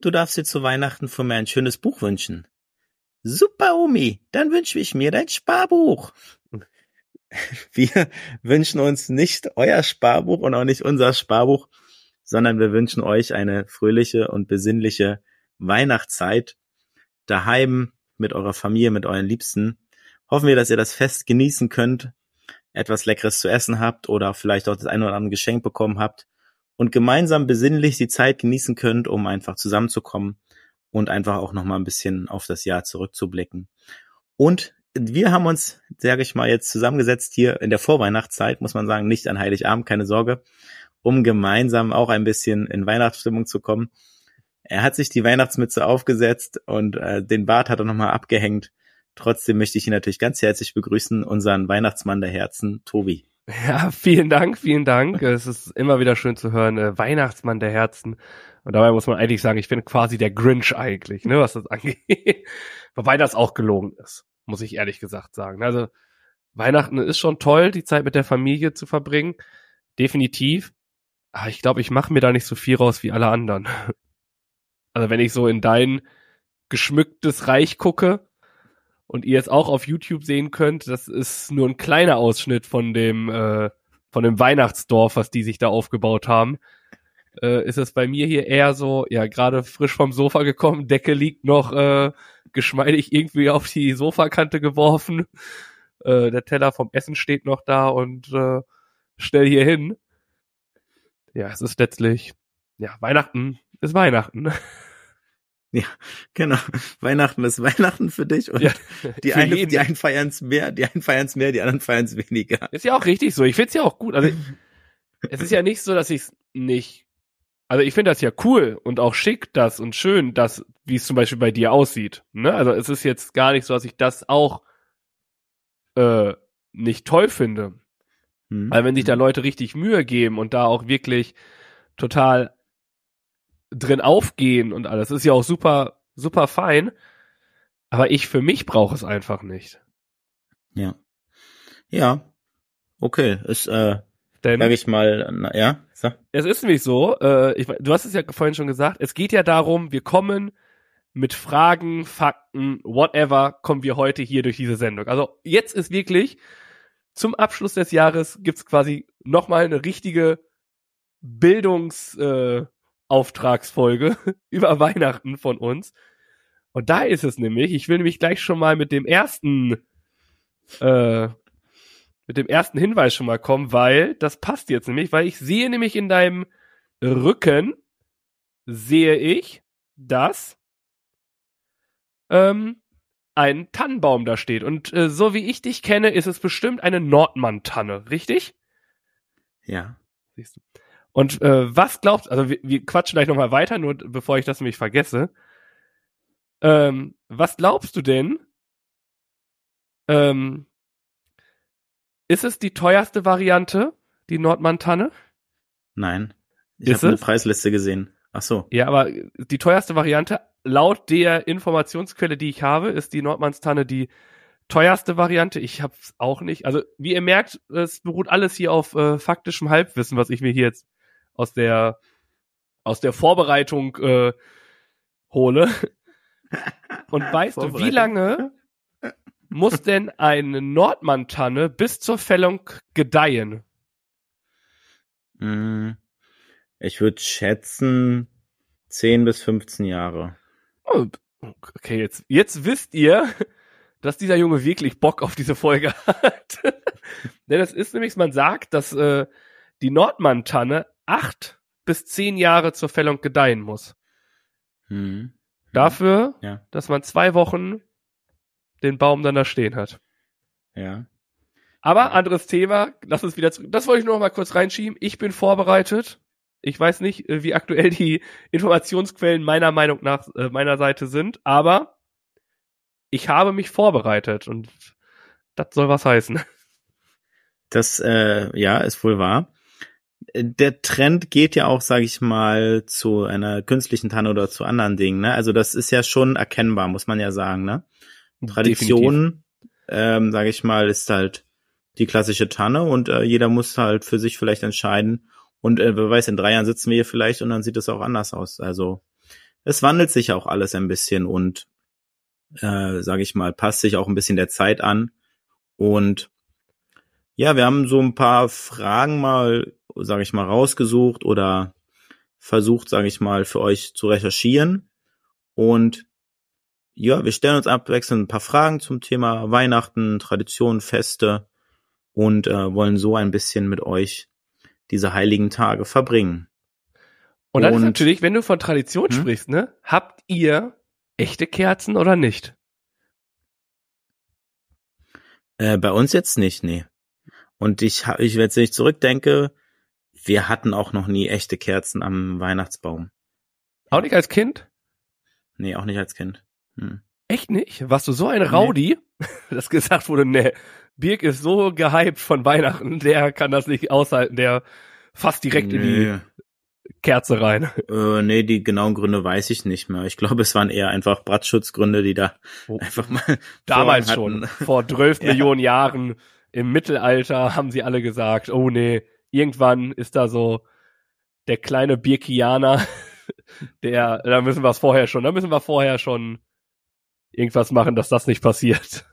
du darfst dir zu Weihnachten von mir ein schönes Buch wünschen. Super, Omi, dann wünsche ich mir dein Sparbuch. Wir wünschen uns nicht euer Sparbuch und auch nicht unser Sparbuch, sondern wir wünschen euch eine fröhliche und besinnliche Weihnachtszeit daheim mit eurer Familie, mit euren Liebsten. Hoffen wir, dass ihr das Fest genießen könnt, etwas Leckeres zu essen habt oder vielleicht auch das eine oder andere Geschenk bekommen habt und gemeinsam besinnlich die Zeit genießen könnt, um einfach zusammenzukommen und einfach auch nochmal ein bisschen auf das Jahr zurückzublicken. Und wir haben uns, sage ich mal, jetzt zusammengesetzt hier in der Vorweihnachtszeit, muss man sagen, nicht an Heiligabend, keine Sorge, um gemeinsam auch ein bisschen in Weihnachtsstimmung zu kommen. Er hat sich die Weihnachtsmütze aufgesetzt und äh, den Bart hat er nochmal abgehängt. Trotzdem möchte ich ihn natürlich ganz herzlich begrüßen, unseren Weihnachtsmann der Herzen, Tobi. Ja, vielen Dank, vielen Dank. Es ist immer wieder schön zu hören, äh, Weihnachtsmann der Herzen. Und dabei muss man eigentlich sagen, ich bin quasi der Grinch eigentlich, ne, was das angeht. Wobei das auch gelogen ist, muss ich ehrlich gesagt sagen. Also Weihnachten ist schon toll, die Zeit mit der Familie zu verbringen. Definitiv. Aber ich glaube, ich mache mir da nicht so viel raus wie alle anderen. Also wenn ich so in dein geschmücktes Reich gucke, und ihr jetzt auch auf YouTube sehen könnt, das ist nur ein kleiner Ausschnitt von dem äh, von dem Weihnachtsdorf, was die sich da aufgebaut haben. Äh, ist es bei mir hier eher so, ja, gerade frisch vom Sofa gekommen, Decke liegt noch äh, geschmeidig irgendwie auf die Sofakante geworfen. Äh, der Teller vom Essen steht noch da und äh, stell hier hin. Ja, es ist letztlich, ja, Weihnachten ist Weihnachten. Ja, genau. Weihnachten ist Weihnachten für dich und ja, die, eine, die einen feiern es mehr, die einen feiern es mehr, die anderen feiern es weniger. Ist ja auch richtig so. Ich find's ja auch gut. Also es ist ja nicht so, dass ich es nicht. Also ich finde das ja cool und auch schick, das und schön, das, wie es zum Beispiel bei dir aussieht. Ne? Also es ist jetzt gar nicht so, dass ich das auch äh, nicht toll finde. Hm. Weil wenn sich da Leute richtig Mühe geben und da auch wirklich total drin aufgehen und alles. Ist ja auch super, super fein. Aber ich für mich brauche es einfach nicht. Ja. Ja. Okay, ist, äh, Denn, sag ich mal, na, ja. So. Es ist nämlich so, äh, ich, du hast es ja vorhin schon gesagt, es geht ja darum, wir kommen mit Fragen, Fakten, whatever, kommen wir heute hier durch diese Sendung. Also jetzt ist wirklich zum Abschluss des Jahres gibt's quasi nochmal eine richtige Bildungs, äh, Auftragsfolge über Weihnachten von uns. Und da ist es nämlich, ich will nämlich gleich schon mal mit dem ersten, äh, mit dem ersten Hinweis schon mal kommen, weil das passt jetzt nämlich, weil ich sehe nämlich in deinem Rücken, sehe ich, dass ähm, ein Tannenbaum da steht. Und äh, so wie ich dich kenne, ist es bestimmt eine Nordmann-Tanne, richtig? Ja. Siehst du. Und äh, was glaubst also wir, wir quatschen gleich nochmal weiter, nur bevor ich das nämlich vergesse. Ähm, was glaubst du denn? Ähm, ist es die teuerste Variante, die Nordmantanne? Nein. Ich habe eine Preisliste gesehen. Ach so. Ja, aber die teuerste Variante, laut der Informationsquelle, die ich habe, ist die Nordmannstanne die teuerste Variante. Ich hab's auch nicht. Also, wie ihr merkt, es beruht alles hier auf äh, faktischem Halbwissen, was ich mir hier jetzt aus der aus der Vorbereitung äh, hole. Und weißt du, wie lange muss denn eine Nordmantanne bis zur Fällung gedeihen? Hm, ich würde schätzen 10 bis 15 Jahre. Oh, okay, jetzt, jetzt wisst ihr, dass dieser Junge wirklich Bock auf diese Folge hat. Denn es ist nämlich, man sagt, dass äh, die Nordmantanne acht bis zehn Jahre zur Fällung gedeihen muss. Hm. Dafür, ja. dass man zwei Wochen den Baum dann da stehen hat. Ja. Aber anderes Thema, lass uns wieder zurück. Das wollte ich nur noch mal kurz reinschieben. Ich bin vorbereitet. Ich weiß nicht, äh, wie aktuell die Informationsquellen meiner Meinung nach äh, meiner Seite sind, aber ich habe mich vorbereitet und das soll was heißen. Das, äh, ja, ist wohl wahr. Der Trend geht ja auch, sage ich mal, zu einer künstlichen Tanne oder zu anderen Dingen. Ne? Also das ist ja schon erkennbar, muss man ja sagen. Ne? Tradition, ähm, sage ich mal, ist halt die klassische Tanne und äh, jeder muss halt für sich vielleicht entscheiden. Und äh, wer weiß, in drei Jahren sitzen wir hier vielleicht und dann sieht es auch anders aus. Also es wandelt sich auch alles ein bisschen und äh, sage ich mal, passt sich auch ein bisschen der Zeit an. Und ja, wir haben so ein paar Fragen mal, sage ich mal, rausgesucht oder versucht, sage ich mal, für euch zu recherchieren. Und ja, wir stellen uns abwechselnd ein paar Fragen zum Thema Weihnachten, Traditionen, Feste und äh, wollen so ein bisschen mit euch diese heiligen Tage verbringen. Und dann und, ist natürlich, wenn du von Tradition hm? sprichst, ne, habt ihr echte Kerzen oder nicht? Äh, bei uns jetzt nicht, nee. Und ich, ich wenn ich zurückdenke, wir hatten auch noch nie echte Kerzen am Weihnachtsbaum. Auch nicht als Kind? Nee, auch nicht als Kind. Hm. Echt nicht? Warst du so ein Rowdy, nee. dass gesagt wurde, nee, Birk ist so gehypt von Weihnachten, der kann das nicht aushalten, der fast direkt nee. in die Kerze rein. Äh, nee, die genauen Gründe weiß ich nicht mehr. Ich glaube, es waren eher einfach Brandschutzgründe, die da oh. einfach mal. Damals schon, vor 12 ja. Millionen Jahren im Mittelalter haben sie alle gesagt, oh nee, irgendwann ist da so der kleine Birkianer, der, da müssen wir es vorher schon, da müssen wir vorher schon irgendwas machen, dass das nicht passiert.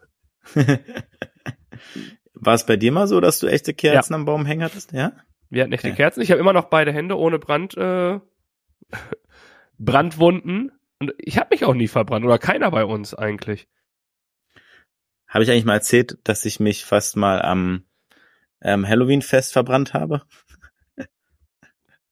War es bei dir mal so, dass du echte Kerzen ja. am Baum hängen hattest? Ja. Wir hatten echte okay. Kerzen. Ich habe immer noch beide Hände ohne Brand, äh, Brandwunden. Und ich habe mich auch nie verbrannt oder keiner bei uns eigentlich. Habe ich eigentlich mal erzählt, dass ich mich fast mal am ähm, Halloween-Fest verbrannt habe?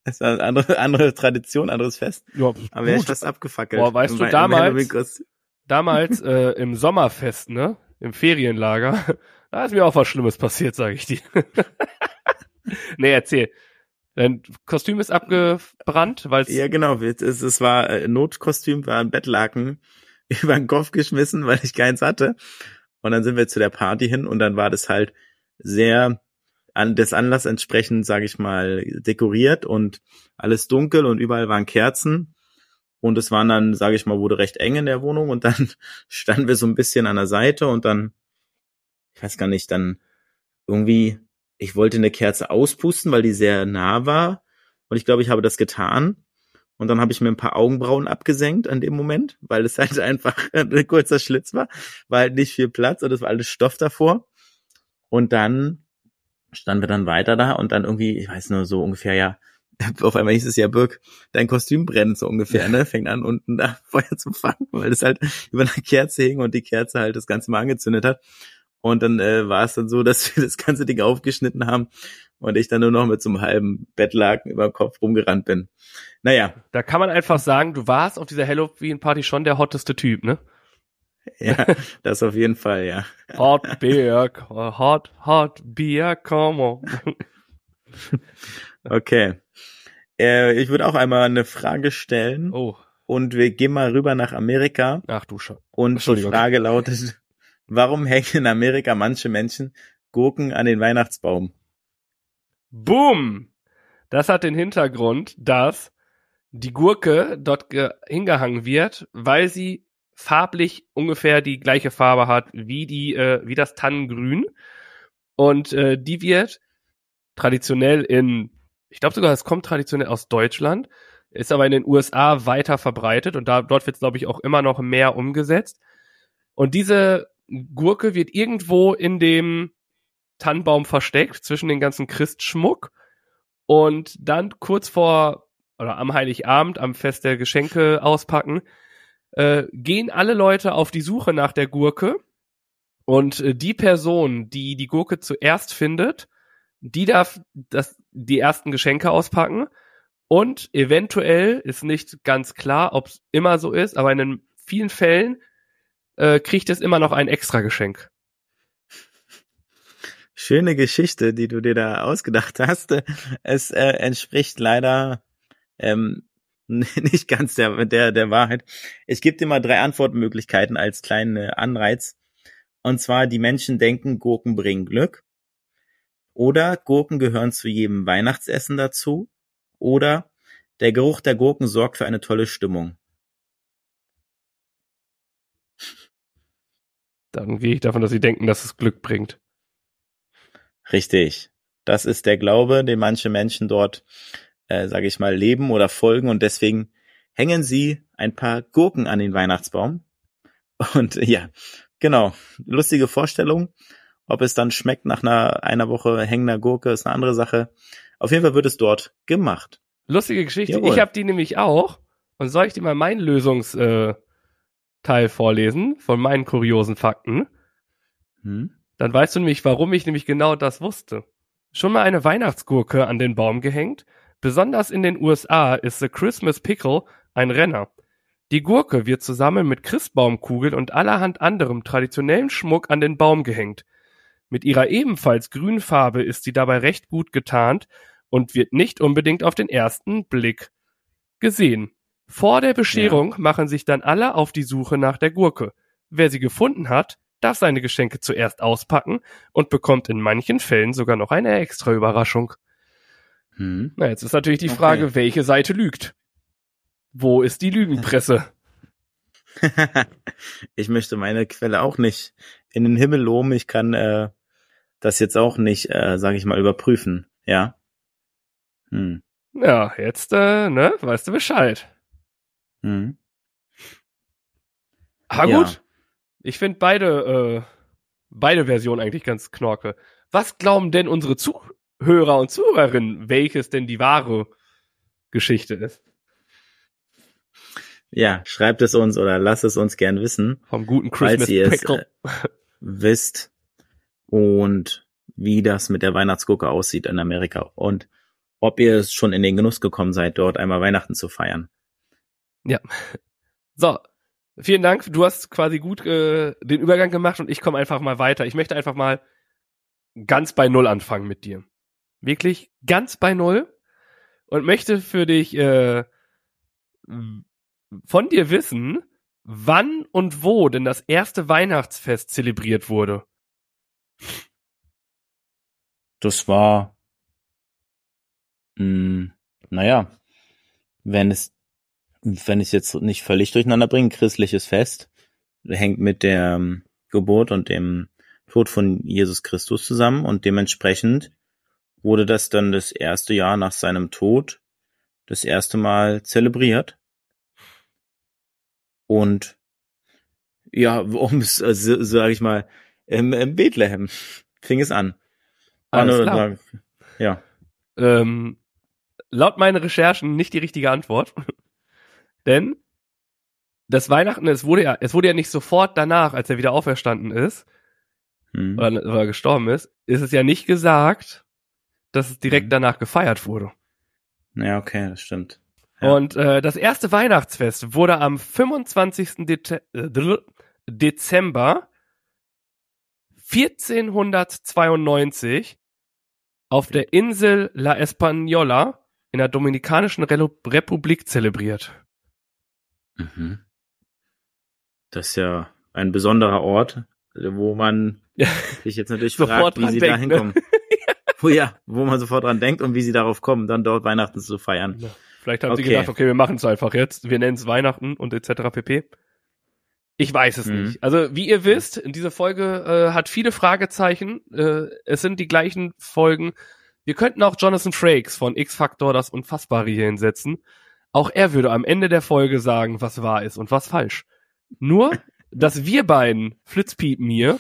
Das ist eine andere, andere Tradition, anderes Fest. Ja, Aber ich fast abgefackelt. Boah, weißt du, damals, damals äh, im Sommerfest, ne? Im Ferienlager, da ist mir auch was Schlimmes passiert, sage ich dir. nee, erzähl. Dein Kostüm ist abgebrannt, weil Ja, genau. Es, es war ein äh, Notkostüm, war ein Bettlaken über den Kopf geschmissen, weil ich keins hatte. Und dann sind wir zu der Party hin und dann war das halt sehr an des Anlass entsprechend, sage ich mal, dekoriert und alles dunkel und überall waren Kerzen. Und es waren dann, sage ich mal, wurde recht eng in der Wohnung und dann standen wir so ein bisschen an der Seite und dann ich weiß gar nicht, dann irgendwie, ich wollte eine Kerze auspusten, weil die sehr nah war. Und ich glaube, ich habe das getan. Und dann habe ich mir ein paar Augenbrauen abgesenkt an dem Moment, weil es halt einfach ein kurzer Schlitz war, war halt nicht viel Platz und es war alles Stoff davor. Und dann standen wir dann weiter da und dann irgendwie, ich weiß nur so ungefähr, ja, auf einmal hieß es ja, Birk, dein Kostüm brennt so ungefähr, ne? Fängt an, unten da Feuer zu fangen, weil es halt über einer Kerze hing und die Kerze halt das Ganze mal angezündet hat. Und dann äh, war es dann so, dass wir das ganze Ding aufgeschnitten haben und ich dann nur noch mit so einem halben Bettlaken über den Kopf rumgerannt bin. Naja. Da kann man einfach sagen, du warst auf dieser Halloween-Party schon der hotteste Typ, ne? Ja, das auf jeden Fall, ja. Hot Beer, hot, hot Beer, come on. Okay. Äh, ich würde auch einmal eine Frage stellen. Oh. Und wir gehen mal rüber nach Amerika. Ach du Scheiße. Und die Frage lautet, Warum hängen in Amerika manche Menschen Gurken an den Weihnachtsbaum? Boom! Das hat den Hintergrund, dass die Gurke dort hingehangen wird, weil sie farblich ungefähr die gleiche Farbe hat wie die äh, wie das Tannengrün. Und äh, die wird traditionell in ich glaube sogar es kommt traditionell aus Deutschland ist aber in den USA weiter verbreitet und da dort wird es glaube ich auch immer noch mehr umgesetzt. Und diese Gurke wird irgendwo in dem Tannenbaum versteckt zwischen den ganzen Christschmuck. Und dann kurz vor oder am Heiligabend, am Fest der Geschenke auspacken, äh, gehen alle Leute auf die Suche nach der Gurke und äh, die Person, die die Gurke zuerst findet, die darf das, die ersten Geschenke auspacken und eventuell ist nicht ganz klar, ob es immer so ist, aber in den vielen Fällen äh, kriegt es immer noch ein extra Geschenk. Schöne Geschichte, die du dir da ausgedacht hast. Es äh, entspricht leider ähm, nicht ganz der, der, der Wahrheit. Ich gebe dir mal drei Antwortmöglichkeiten als kleinen Anreiz. Und zwar, die Menschen denken, Gurken bringen Glück. Oder Gurken gehören zu jedem Weihnachtsessen dazu. Oder der Geruch der Gurken sorgt für eine tolle Stimmung. Dann gehe ich davon, dass sie denken, dass es Glück bringt. Richtig. Das ist der Glaube, den manche Menschen dort, äh, sage ich mal, leben oder folgen und deswegen hängen sie ein paar Gurken an den Weihnachtsbaum. Und ja, genau, lustige Vorstellung. Ob es dann schmeckt nach einer, einer Woche hängender Gurke, ist eine andere Sache. Auf jeden Fall wird es dort gemacht. Lustige Geschichte. Jawohl. Ich habe die nämlich auch. Und soll ich dir mal meinen Lösungsteil äh, vorlesen von meinen kuriosen Fakten? Hm? Dann weißt du nämlich, warum ich nämlich genau das wusste. Schon mal eine Weihnachtsgurke an den Baum gehängt? Besonders in den USA ist The Christmas Pickle ein Renner. Die Gurke wird zusammen mit Christbaumkugeln und allerhand anderem traditionellen Schmuck an den Baum gehängt. Mit ihrer ebenfalls grünen Farbe ist sie dabei recht gut getarnt und wird nicht unbedingt auf den ersten Blick gesehen. Vor der Bescherung ja. machen sich dann alle auf die Suche nach der Gurke. Wer sie gefunden hat, darf seine Geschenke zuerst auspacken und bekommt in manchen Fällen sogar noch eine extra Überraschung. Hm. Na, jetzt ist natürlich die Frage, okay. welche Seite lügt? Wo ist die Lügenpresse? ich möchte meine Quelle auch nicht in den Himmel loben. Ich kann äh, das jetzt auch nicht, äh, sage ich mal, überprüfen. Ja. Hm. Ja, jetzt, äh, ne, weißt du Bescheid. Hm. Ah, gut. Ja. Ich finde beide, äh, beide Versionen eigentlich ganz knorke. Was glauben denn unsere Zuhörer und Zuhörerinnen, welches denn die wahre Geschichte ist? Ja, schreibt es uns oder lasst es uns gern wissen. Vom guten Christmas falls ihr es, äh, wisst und wie das mit der Weihnachtsgurke aussieht in Amerika und ob ihr es schon in den Genuss gekommen seid, dort einmal Weihnachten zu feiern. Ja. So, Vielen Dank. Du hast quasi gut äh, den Übergang gemacht und ich komme einfach mal weiter. Ich möchte einfach mal ganz bei Null anfangen mit dir. Wirklich ganz bei Null und möchte für dich äh, von dir wissen, wann und wo denn das erste Weihnachtsfest zelebriert wurde. Das war, mh, hm, naja, wenn es wenn ich es jetzt nicht völlig durcheinander bringe, christliches Fest hängt mit der ähm, Geburt und dem Tod von Jesus Christus zusammen und dementsprechend wurde das dann das erste Jahr nach seinem Tod das erste Mal zelebriert. Und ja, um es, also, sage ich mal, im, im Bethlehem fing es an. Alles klar. Ja. Ähm, laut meinen Recherchen nicht die richtige Antwort. Denn das Weihnachten, es wurde ja, es wurde ja nicht sofort danach, als er wieder auferstanden ist, hm. oder, oder, gestorben ist, ist es ja nicht gesagt, dass es direkt hm. danach gefeiert wurde. Ja, okay, das stimmt. Ja. Und äh, das erste Weihnachtsfest wurde am 25. De äh, Dezember 1492 auf der Insel La Española in der Dominikanischen Republik zelebriert. Mhm. Das ist ja ein besonderer Ort, wo man sich jetzt natürlich fragt, wie sie denkt, da ne? hinkommen. Ne? Wo, ja, wo man sofort dran denkt und wie sie darauf kommen, dann dort Weihnachten zu feiern. Ja. Vielleicht haben okay. sie gedacht, okay, wir machen es einfach jetzt, wir nennen es Weihnachten und etc. pp. Ich weiß es mhm. nicht. Also wie ihr wisst, diese Folge äh, hat viele Fragezeichen. Äh, es sind die gleichen Folgen. Wir könnten auch Jonathan Frakes von X-Factor das Unfassbare hier hinsetzen. Auch er würde am Ende der Folge sagen, was wahr ist und was falsch. Nur, dass wir beiden, Flitzpiepen hier,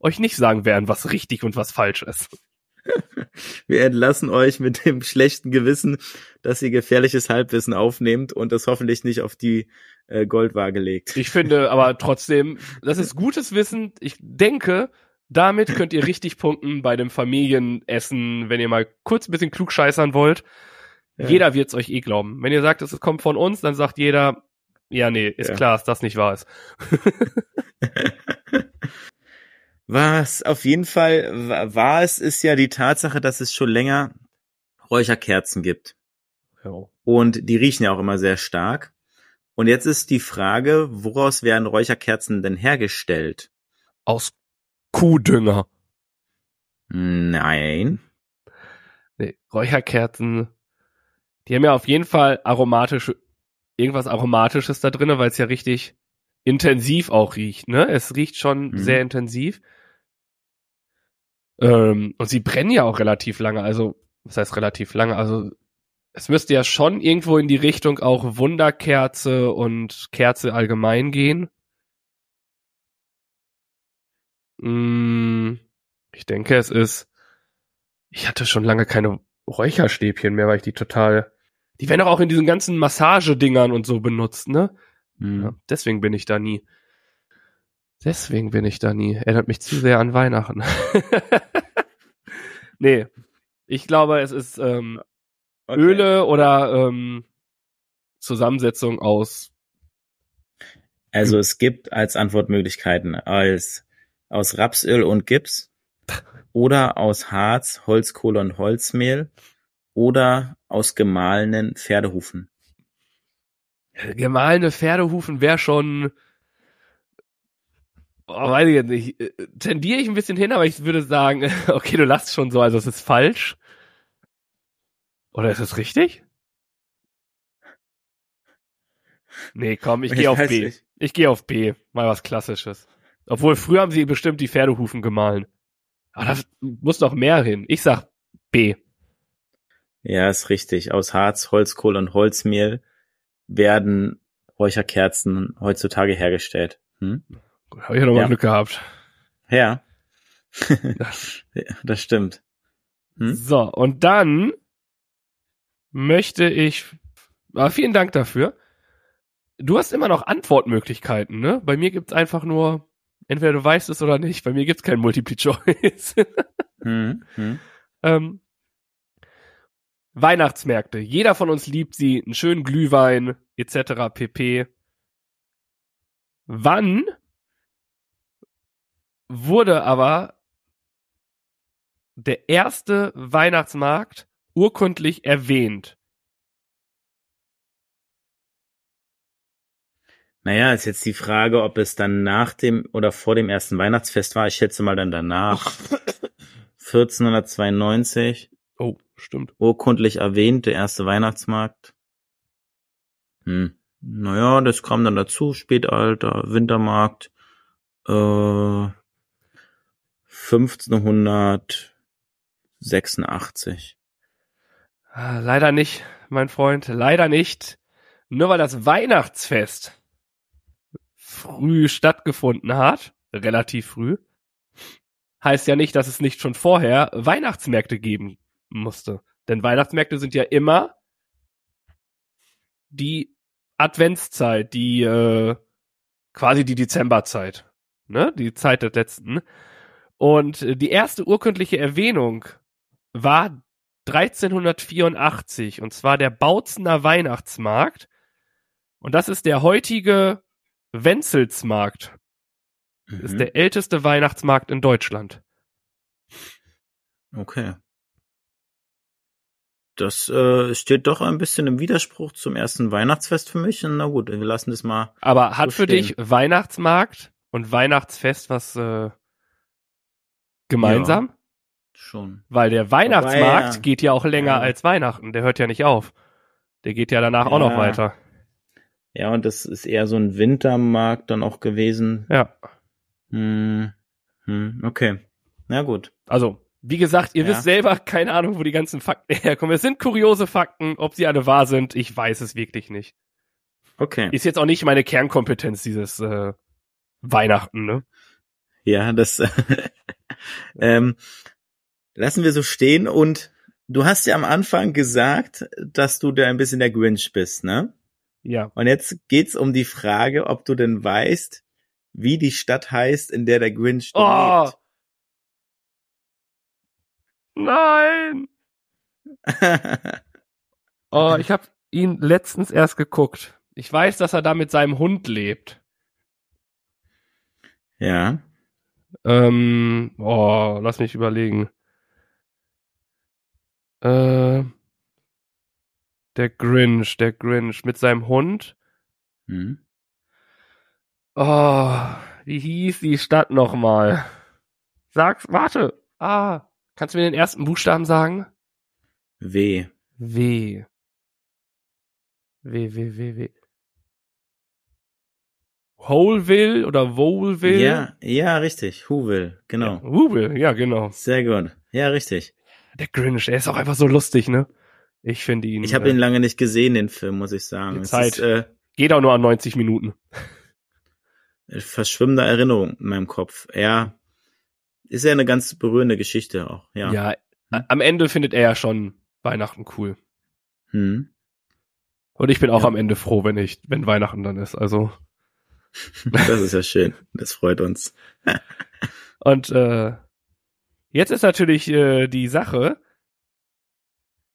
euch nicht sagen werden, was richtig und was falsch ist. Wir entlassen euch mit dem schlechten Gewissen, dass ihr gefährliches Halbwissen aufnehmt und das hoffentlich nicht auf die äh, Goldwaage legt. Ich finde aber trotzdem, das ist gutes Wissen. Ich denke, damit könnt ihr richtig punkten bei dem Familienessen, wenn ihr mal kurz ein bisschen klugscheißern wollt. Ja. Jeder wird's euch eh glauben. Wenn ihr sagt, es kommt von uns, dann sagt jeder, ja, nee, ist ja. klar, dass das nicht wahr ist. Was auf jeden Fall wahr ist, ist ja die Tatsache, dass es schon länger Räucherkerzen gibt. Ja. Und die riechen ja auch immer sehr stark. Und jetzt ist die Frage, woraus werden Räucherkerzen denn hergestellt? Aus Kuhdünger. Nein. Nee, Räucherkerzen, die haben ja auf jeden Fall aromatische, irgendwas Aromatisches da drinne, weil es ja richtig intensiv auch riecht, ne? Es riecht schon Mhm. sehr intensiv. Ähm, und sie brennen ja auch relativ lange, also, was heißt relativ lange? Also, es müsste ja schon irgendwo in die Richtung auch Wunderkerze und Kerze allgemein gehen. Mm, ich denke, es ist, ich hatte schon lange keine Räucherstäbchen mehr, weil ich die total, die werden doch auch in diesen ganzen Massagedingern und so benutzt, ne? Hm. Ja, deswegen bin ich da nie. Deswegen bin ich da nie. Erinnert mich zu sehr an Weihnachten. nee. Ich glaube, es ist ähm, Okay. Öle oder ähm, Zusammensetzung aus. Also es gibt als Antwortmöglichkeiten als aus Rapsöl und Gips oder aus Harz, Holzkohle und Holzmehl oder aus gemahlenen Pferdehufen. Gemahlene Pferdehufen wäre schon. Oh, weiß ich jetzt nicht. Äh, Tendiere ich ein bisschen hin, aber ich würde sagen, okay, du lachst schon so, also es ist falsch. Oder ist es richtig? Nee, komm, ich Ich gehe auf B. nicht. Ich gehe auf B. Mal was Klassisches. Obwohl, früher haben sie bestimmt die Pferdehufen gemahlen. Aber da muss noch mehr hin. Ich sag B. Ja, ist richtig. Aus Harz, Holzkohle und Holzmehl werden Räucherkerzen heutzutage hergestellt. Hm? Habe ich ja noch mal Ja. Glück gehabt. Ja. Ja, das stimmt. Hm? So, und dann möchte ich. Ah, vielen Dank dafür. Du hast immer noch Antwortmöglichkeiten, ne? Bei mir gibt's einfach nur, entweder du weißt es oder nicht. Bei mir gibt's kein Multiple Choice. Hm? Hm? ähm, Weihnachtsmärkte. Jeder von uns liebt sie. Einen schönen Glühwein, etc. pp. Wann wurde aber der erste Weihnachtsmarkt urkundlich erwähnt? Naja, ist jetzt die Frage, ob es dann nach dem oder vor dem ersten Weihnachtsfest war. Ich schätze mal dann danach. 1492, Oh, stimmt. urkundlich erwähnt, der erste Weihnachtsmarkt. Hm. Naja, das kam dann dazu, Spätalter, Wintermarkt, äh, 1586. Ah, Leider nicht, mein Freund, leider nicht. Nur weil das Weihnachtsfest früh stattgefunden hat, relativ früh, heißt ja nicht, dass es nicht schon vorher Weihnachtsmärkte geben musste. Denn Weihnachtsmärkte sind ja immer die Adventszeit, die äh, quasi die Dezemberzeit, ne, die Zeit des letzten. Und äh, die erste urkundliche Erwähnung war 1384 und zwar der Bautzener Weihnachtsmarkt. Und das ist der heutige Wenzelsmarkt. Mhm. Ist der älteste Weihnachtsmarkt in Deutschland. Okay. Das äh, steht doch ein bisschen im Widerspruch zum ersten Weihnachtsfest für mich. Na gut, wir lassen das mal. Aber hat So für stehen. dich Weihnachtsmarkt und Weihnachtsfest was äh, gemeinsam? Schon. Weil der Weihnachtsmarkt ja. geht ja auch länger Ja. als Weihnachten. Der hört ja nicht auf. Der geht ja danach auch noch Ja. weiter. Ja, und das ist eher so ein Wintermarkt dann auch gewesen. Ja. Hm. Hm. Okay. Na gut. Also, wie gesagt, ihr Ja. wisst selber keine Ahnung, wo die ganzen Fakten herkommen. Es sind kuriose Fakten. Ob sie alle wahr sind, ich weiß es wirklich nicht. Okay. Ist jetzt auch nicht meine Kernkompetenz, dieses äh, Weihnachten, ne? Ja, das ähm, lassen wir so stehen. Und du hast ja am Anfang gesagt, dass du da ein bisschen der Grinch bist, ne? Ja. Und jetzt geht's um die Frage, ob du denn weißt, wie die Stadt heißt, in der der Grinch Oh! lebt. Nein! Oh, ich habe ihn letztens erst geguckt. Ich weiß, dass er da mit seinem Hund lebt. ja. Ähm, oh, lass mich überlegen. Äh, Der Grinch, der Grinch mit seinem Hund. Hm? Oh, wie hieß die Stadt nochmal? Sag's, warte. Ah, kannst du mir den ersten Buchstaben sagen? W. W. W, W, W, W. Holeville oder Woleville? Ja, ja, richtig. Whoville, genau. Ja, Whoville, ja, genau. Sehr gut. Ja, richtig. Der Grinch, der ist auch einfach so lustig, ne? Ich finde ihn. Ich habe äh, ihn lange nicht gesehen, den Film, muss ich sagen. Die Zeit. ist äh, Geht auch nur an 90 Minuten. verschwimmende Erinnerung in meinem Kopf. Ja, ist ja eine ganz berührende Geschichte auch. Ja. Ja. a- am Ende findet er ja schon Weihnachten cool. Hm. Und ich bin auch Ja. am Ende froh, wenn ich, wenn Weihnachten dann ist. Also. Das ist ja schön. Das freut uns. Und äh, jetzt ist natürlich äh, die Sache.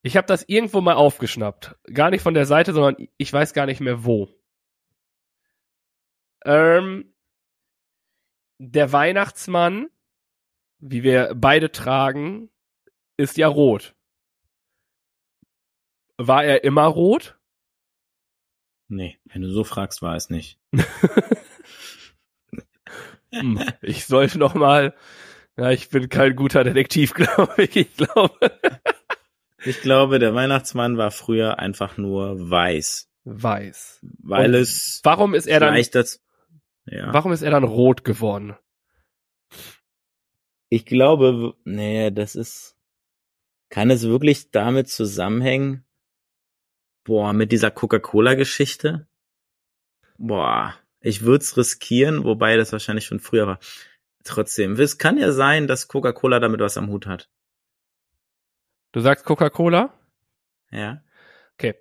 Ich habe das irgendwo mal aufgeschnappt. Gar nicht von der Seite, sondern ich weiß gar nicht mehr wo. Ähm, der Weihnachtsmann, wie wir beide tragen, ist ja rot. War er immer rot? Nee, wenn du so fragst, war es nicht. Hm, ich sollte noch mal. Ja, ich bin kein guter Detektiv, glaube ich. Ich glaube. Ich glaube, der Weihnachtsmann war früher einfach nur weiß, Weiß. weil Und es Warum ist er dann, das. Ja. warum ist er dann rot geworden? Ich glaube, nee, das ist. Kann es wirklich damit zusammenhängen? Boah, mit dieser Coca-Cola-Geschichte? Boah, ich würde es riskieren, wobei das wahrscheinlich schon früher war. Trotzdem, es kann ja sein, dass Coca-Cola damit was am Hut hat. Du sagst Coca-Cola? Ja. Okay.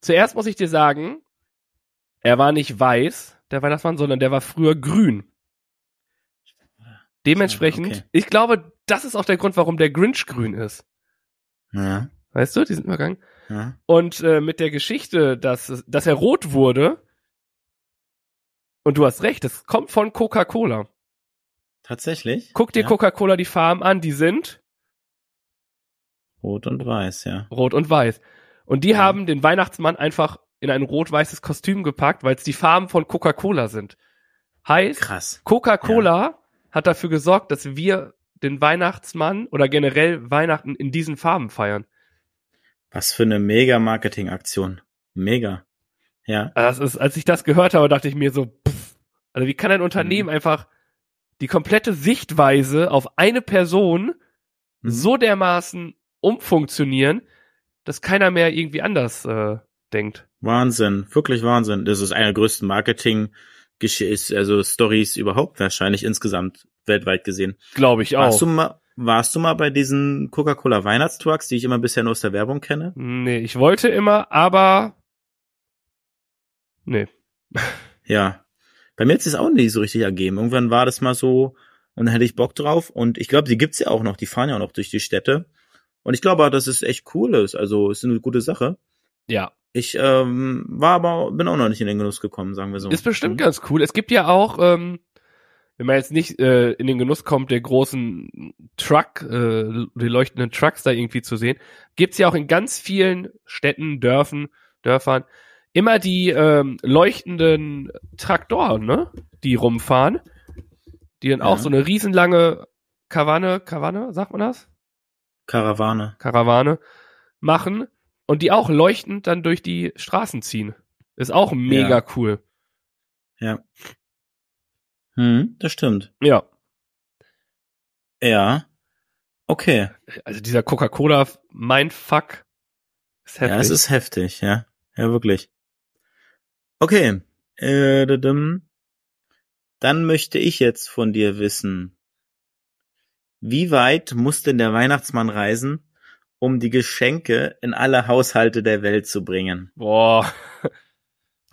Zuerst muss ich dir sagen, er war nicht weiß, der Weihnachtsmann, sondern der war früher grün. Dementsprechend, Okay. ich glaube, das ist auch der Grund, warum der Grinch grün ist. Ja. Weißt du, diesen Übergang? ja. Und äh, mit der Geschichte, dass, dass er rot wurde, und du hast recht, das kommt von Coca-Cola. Tatsächlich? Guck dir ja. Coca-Cola die Farben an, die sind Rot und weiß, ja. rot und weiß. Und die Ja. haben den Weihnachtsmann einfach in ein rot-weißes Kostüm gepackt, weil es die Farben von Coca-Cola sind. Heißt, Krass. Coca-Cola hat dafür gesorgt, dass wir den Weihnachtsmann oder generell Weihnachten in diesen Farben feiern. Was für eine mega Marketingaktion. Mega. Ja. Also Das ist, als ich das gehört habe, dachte ich mir so, pff, also wie kann ein Unternehmen Mhm. einfach die komplette Sichtweise auf eine Person Mhm. so dermaßen umfunktionieren, dass keiner mehr irgendwie anders äh, denkt. Wahnsinn, wirklich Wahnsinn. Das ist eine der größten Marketing also Stories überhaupt wahrscheinlich insgesamt weltweit gesehen. Glaube ich auch. Warst du mal warst du mal bei diesen Coca-Cola Weihnachtstrucks, die ich immer bisher nur aus der Werbung kenne? Nee, ich wollte immer, aber nee. Ja. Bei mir hat es auch nicht so richtig ergeben. Irgendwann war das mal so und dann hätte ich Bock drauf und ich glaube, die gibt's ja auch noch, die fahren ja auch noch durch die Städte. Und ich glaube, auch, dass es echt cool ist. Also, es ist eine gute Sache. Ja, Ich ähm, war aber bin auch noch nicht in den Genuss gekommen, sagen wir so. ist bestimmt Mhm. ganz cool. Es gibt ja auch, ähm, wenn man jetzt nicht äh, in den Genuss kommt, der großen Truck, äh, die leuchtenden Trucks da irgendwie zu sehen, gibt's ja auch in ganz vielen Städten, Dörfern, Dörfern immer die ähm, leuchtenden Traktoren, ne? Die rumfahren, die dann auch Ja. so eine riesenlange Karawane, Karawane, sagt man das? Karawane. Karawane machen und die auch leuchtend dann durch die Straßen ziehen. Ist auch mega Ja. cool. Ja. Hm, das stimmt. Ja. Ja. Okay. Also dieser Coca-Cola Mindfuck ist heftig. Ja, es ist heftig, ja. Ja, wirklich. Okay. Äh, dann möchte ich jetzt von dir wissen, wie weit muss denn der Weihnachtsmann reisen, um die Geschenke in alle Haushalte der Welt zu bringen? Boah.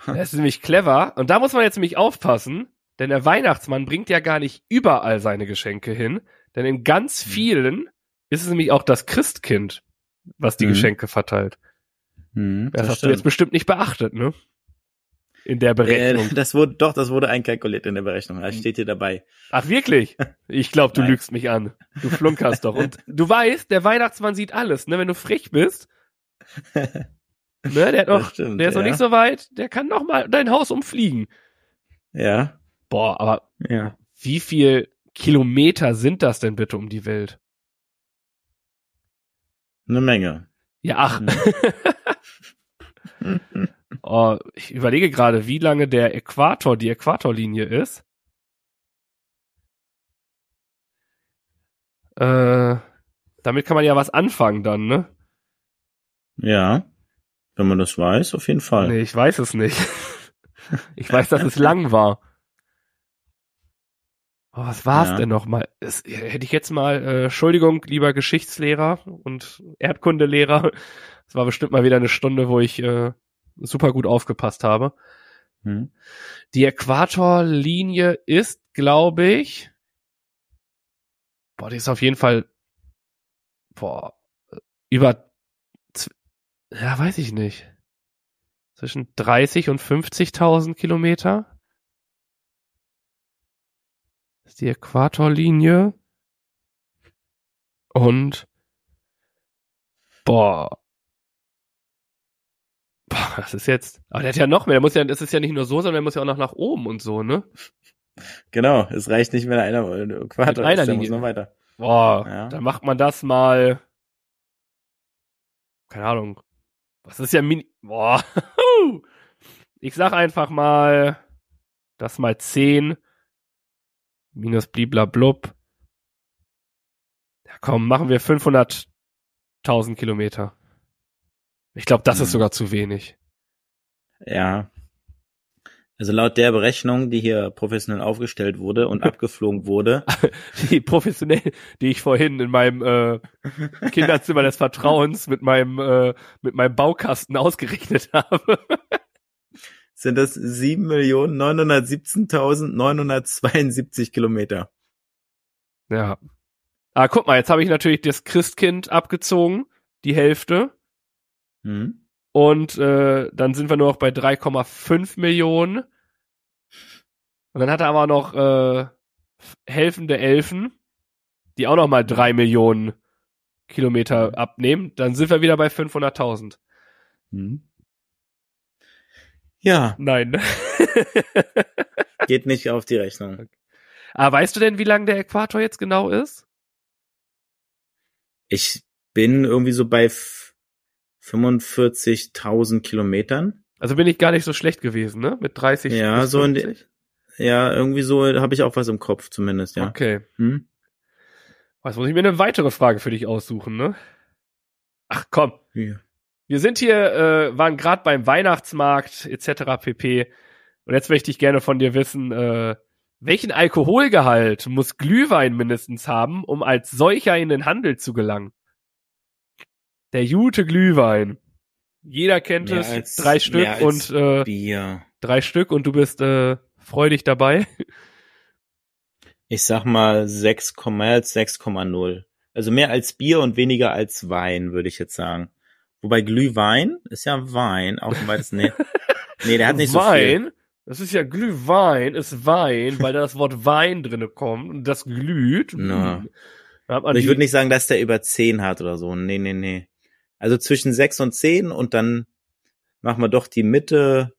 Das ist nämlich clever. Und da muss man jetzt nämlich aufpassen, denn der Weihnachtsmann bringt ja gar nicht überall seine Geschenke hin. Denn in ganz Hm. vielen ist es nämlich auch das Christkind, was die Mhm. Geschenke verteilt. Hm, Das, hast du jetzt bestimmt nicht beachtet, ne? In der Berechnung. Äh, das wurde, doch, das wurde einkalkuliert in der Berechnung. Das steht hier dabei. Ach wirklich? Ich glaube, du lügst mich an. Du flunkerst doch. Und du weißt, der Weihnachtsmann sieht alles, ne? Wenn du frech bist, Ne, der hat noch, Das stimmt, der ist noch ja. nicht so weit, der kann noch mal dein Haus umfliegen. Ja. Boah, aber Ja. wie viel Kilometer sind das denn bitte um die Welt? Eine Menge. Ja, ach. Mhm. oh, ich überlege gerade, wie lange der Äquator, die Äquatorlinie ist. Äh, damit kann man ja was anfangen dann, ne? ja. Wenn man das weiß, auf jeden Fall. Nee, ich weiß es nicht. ich weiß, dass es lang war. Oh, was war's Ja. denn noch mal? Es, hätte ich jetzt mal, äh, Entschuldigung, lieber Geschichtslehrer und Erdkundelehrer. Es war bestimmt mal wieder eine Stunde, wo ich äh, super gut aufgepasst habe. Hm. Die Äquatorlinie ist, glaube ich, boah, die ist auf jeden Fall, boah, über, z- ja, weiß ich nicht, zwischen 30 und 50.000 Kilometer. Das ist die Äquatorlinie. Und, boah, boah, das ist jetzt, aber der hat ja noch mehr, der muss ja, das ist ja nicht nur so, sondern der muss ja auch noch nach oben und so, ne? Genau, es reicht nicht, wenn einer Quadrat Mit einer ist, der muss noch weiter. Boah, Ja. dann macht man das mal. Keine Ahnung. Was ist ja mini. Boah. Ich sag einfach mal, das mal 10 minus bliblablub. Ja, komm, machen wir 500.000 Kilometer. Ich glaube, das ist Hm. sogar zu wenig. Ja. Also laut der Berechnung, die hier professionell aufgestellt wurde und abgeflogen wurde, Die professionell, die ich vorhin in meinem äh, Kinderzimmer des Vertrauens mit meinem äh, mit meinem Baukasten ausgerechnet habe. Sind das 7.917.972 Kilometer. Ja. Ah, guck mal, jetzt habe ich natürlich das Christkind abgezogen, die Hälfte. Hm. Und äh, dann sind wir nur noch bei 3,5 Millionen. Und dann hat er aber noch äh, helfende Elfen, die auch noch mal drei Millionen Kilometer abnehmen. Dann sind wir wieder bei 500.000. Hm. Ja, Nein. geht nicht auf die Rechnung. ah, weißt du denn, wie lang der Äquator jetzt genau ist? Ich bin irgendwie so bei f- 45.000 Kilometern. Also bin ich gar nicht so schlecht gewesen, ne? Mit 30. Ja, so in die- 50? Ja, irgendwie so habe ich auch was im Kopf zumindest, ja. Okay. Hm? Was muss ich mir eine weitere Frage für dich aussuchen, ne? Ach komm, Ja. Wir sind hier, äh, waren gerade beim Weihnachtsmarkt etc. pp. Und jetzt möchte ich gerne von dir wissen, äh, welchen Alkoholgehalt muss Glühwein mindestens haben, um als solcher in den Handel zu gelangen? Der Jute Glühwein. Jeder kennt Mehr es, als- drei Stück und äh, Bier. drei Stück und du bist äh, freudig dabei. Ich sag mal 6, mehr als 6,0. Also mehr als Bier und weniger als Wein, würde ich jetzt sagen. Wobei Glühwein ist ja Wein, auch im weitesten nee. nee, der hat nicht so viel. Wein, das ist ja Glühwein, ist Wein, weil da das Wort Wein drinne kommt und das glüht. Und ich würde nicht sagen, dass der über 10 hat oder so. Nee, nee, nee. Also zwischen 6 und 10 und dann machen wir doch die Mitte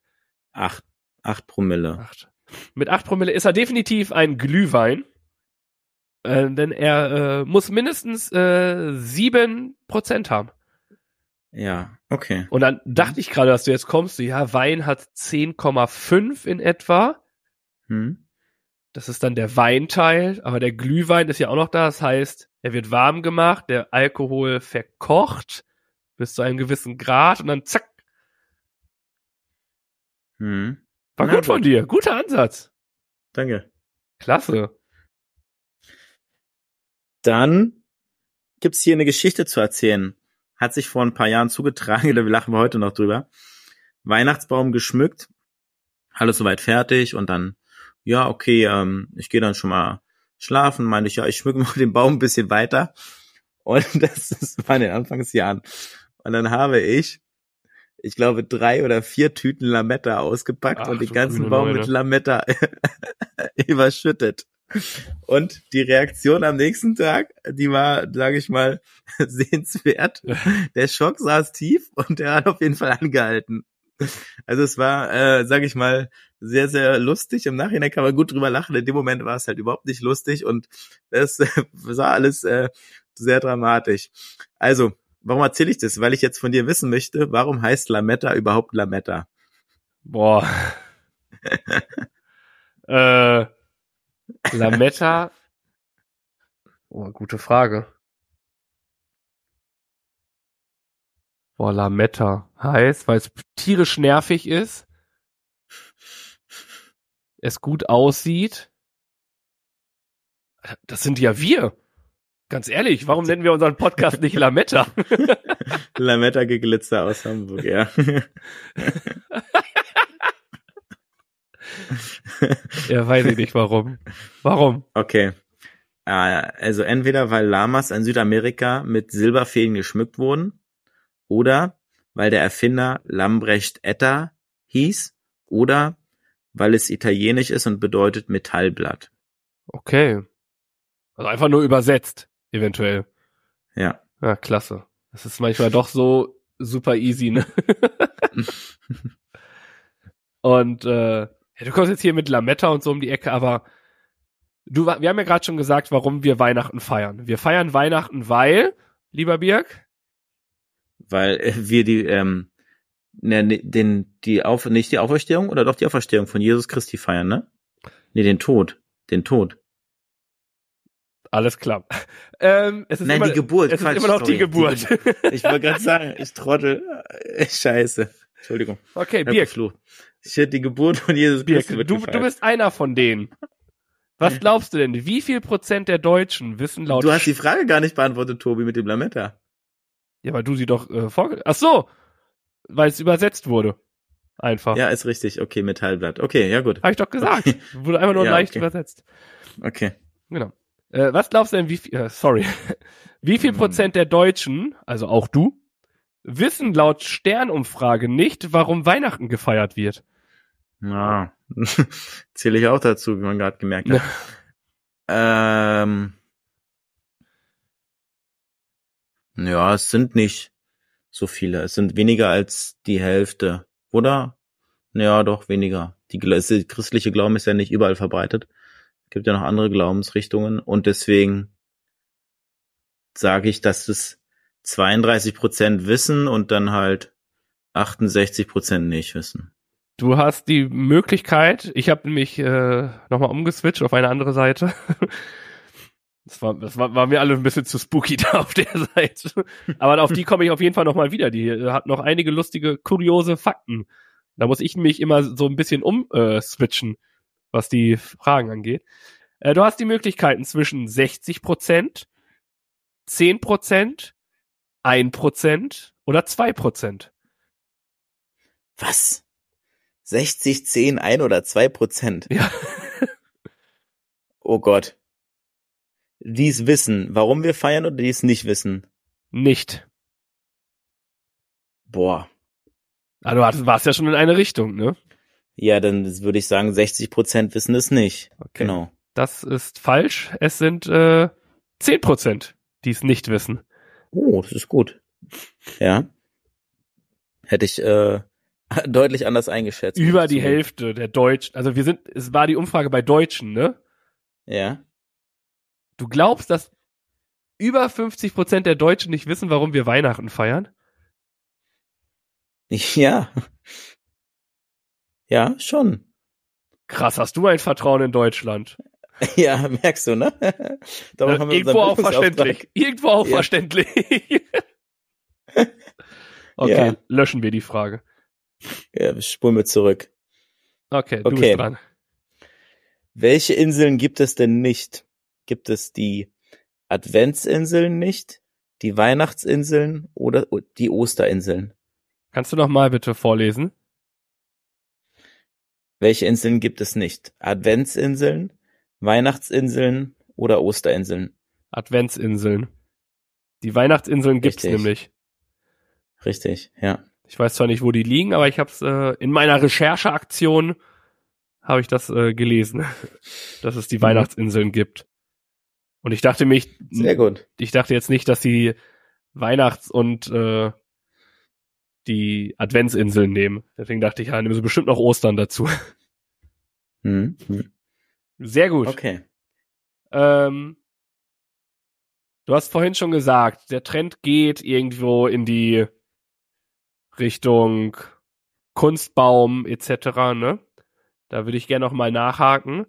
8, 8 Promille. Acht. Mit 8 Promille ist er definitiv ein Glühwein. Äh, denn er äh, muss mindestens äh, 7% haben. Ja, okay. Und dann dachte ich gerade, dass du jetzt kommst, ja, Wein hat 10,5 in etwa. Hm? Das ist dann der Weinteil, aber der Glühwein ist ja auch noch da. Das heißt, er wird warm gemacht, der Alkohol verkocht bis zu einem gewissen Grad und dann zack. Hm. War Na gut von dir. Guter Ansatz. Danke. Klasse. Dann gibt's hier eine Geschichte zu erzählen. Hat sich vor ein paar Jahren zugetragen, da lachen wir heute noch drüber. Weihnachtsbaum geschmückt, alles soweit fertig und dann, ja, okay, ähm, ich gehe dann schon mal schlafen, meine ich, ja, ich schmücke mal den Baum ein bisschen weiter. Und das ist, war in den Anfangsjahren. Und dann habe ich, ich glaube, drei oder vier Tüten Lametta ausgepackt Ach, und den ganzen Baum Neune. mit Lametta überschüttet. Und die Reaktion am nächsten Tag, die war, sage ich mal, sehenswert. Der Schock saß tief und er hat auf jeden Fall angehalten. Also es war, äh, sage ich mal, sehr, sehr lustig. Im Nachhinein kann man gut drüber lachen. In dem Moment war es halt überhaupt nicht lustig und das äh, war alles äh, sehr dramatisch. Also, warum erzähle ich das? Weil ich jetzt von dir wissen möchte, warum heißt Lametta überhaupt Lametta? Boah. äh, Lametta. Oh, gute Frage. Boah, Lametta heißt, weil es tierisch nervig ist, es gut aussieht. Das sind ja wir. Ganz ehrlich, warum nennen wir unseren Podcast nicht Lametta? Lametta Geglitzer aus Hamburg, ja. ja, weiß ich nicht warum. Warum? Okay. Ah, also entweder weil Lamas in Südamerika mit Silberfäden geschmückt wurden oder weil der Erfinder Lambrecht Etta hieß oder weil es italienisch ist und bedeutet Metallblatt. Okay. Also einfach nur übersetzt, eventuell. Ja. Ja, klasse. Das ist manchmal doch so super easy, ne? und äh, ja, du kommst jetzt hier mit Lametta und so um die Ecke, aber du, wir haben ja gerade schon gesagt, warum wir Weihnachten feiern. Wir feiern Weihnachten, weil, lieber Birg, weil äh, wir die ähm, ne, ne, den die auf nicht die Auferstehung oder doch die Auferstehung von Jesus Christi feiern, ne? Nee, den Tod, den Tod. Alles klar. Ähm, es ist Nein, immer, die Geburt. Es Quatsch, ist immer noch sorry. die Geburt. Ich wollte gerade sagen, ich trottel. Äh, Scheiße. Entschuldigung. okay, Ich Ich hätte die Geburt von Jesus Christi wird du, du bist einer von denen. Was glaubst du denn? Wie viel Prozent der Deutschen wissen laut Du hast die Frage gar nicht beantwortet, Tobi, mit dem Lametta. Ja, weil du sie doch äh, vorge... Ach so, weil es übersetzt wurde. Einfach. Ja, ist richtig. Okay, Metallblatt. Okay, ja gut. Habe ich doch gesagt. Okay. Wurde einfach nur Ja, leicht okay. übersetzt. Okay. Genau. Äh, was glaubst du denn, wie viel, äh, sorry, wie viel Hm. Prozent der Deutschen, also auch du, wissen laut Sternumfrage nicht, warum Weihnachten gefeiert wird? Ja, zähle ich auch dazu, wie man gerade gemerkt hat. ähm, ja, es sind nicht so viele. Es sind weniger als die Hälfte, oder? Ja, doch weniger. Die es- christliche Glauben ist ja nicht überall verbreitet. Es gibt ja noch andere Glaubensrichtungen und deswegen sage ich, dass es 32 Prozent wissen und dann halt 68 Prozent nicht wissen. Du hast die Möglichkeit, ich habe nämlich äh, nochmal umgeswitcht auf eine andere Seite. Das war, das war, war mir alle ein bisschen zu spooky da auf der Seite. Aber auf die komme ich auf jeden Fall nochmal wieder. Die hat noch einige lustige, kuriose Fakten. Da muss ich mich immer so ein bisschen umswitchen, äh, was die Fragen angeht. Äh, du hast die Möglichkeiten zwischen 60 Prozent, 10 Prozent, 1 Prozent oder 2 Prozent. Was? 60, 10, 1 oder 2 Prozent? Ja. Oh Gott. Die es wissen, warum wir feiern oder die es nicht wissen? Nicht. Boah. Ah, du warst ja schon in eine Richtung, ne? Ja, dann würde ich sagen, 60 Prozent wissen es nicht. Okay. Genau. Das ist falsch. Es sind äh, 10 Prozent, die es nicht wissen. Oh, das ist gut. Ja. Hätte ich äh, deutlich anders eingeschätzt. Über die zugeben. Hälfte der Deutschen. Also wir sind, es war die Umfrage bei Deutschen, ne? Ja. Du glaubst, dass über 50 Prozent der Deutschen nicht wissen, warum wir Weihnachten feiern? Ja. Ja, schon. Krass, hast du ein Vertrauen in Deutschland? Ja, merkst du, ne? Darum haben wir irgendwo auch verständlich. Irgendwo auch Ja. verständlich. okay, Ja. löschen wir die Frage. Ja, spulen wir zurück. Okay, du Okay. bist dran. Welche Inseln gibt es denn nicht? Gibt es die Adventsinseln nicht, die Weihnachtsinseln oder die Osterinseln? Kannst du noch mal bitte vorlesen? Welche Inseln gibt es nicht? Adventsinseln, Weihnachtsinseln oder Osterinseln? Adventsinseln. Die Weihnachtsinseln gibt's Richtig. nämlich. Richtig, ja. Ich weiß zwar nicht, wo die liegen, aber ich habe es äh, in meiner Rechercheaktion habe ich das äh, gelesen, dass es die Mhm. Weihnachtsinseln gibt. Und ich dachte mich, Sehr gut. ich dachte jetzt nicht, dass sie Weihnachts- und äh, die Adventsinseln nehmen. Deswegen dachte ich, ja, nehmen sie bestimmt noch Ostern dazu. Hm. Sehr gut. Okay. Ähm, du hast vorhin schon gesagt, der Trend geht irgendwo in die Richtung Kunstbaum etc. Ne? Da würde ich gerne noch mal nachhaken.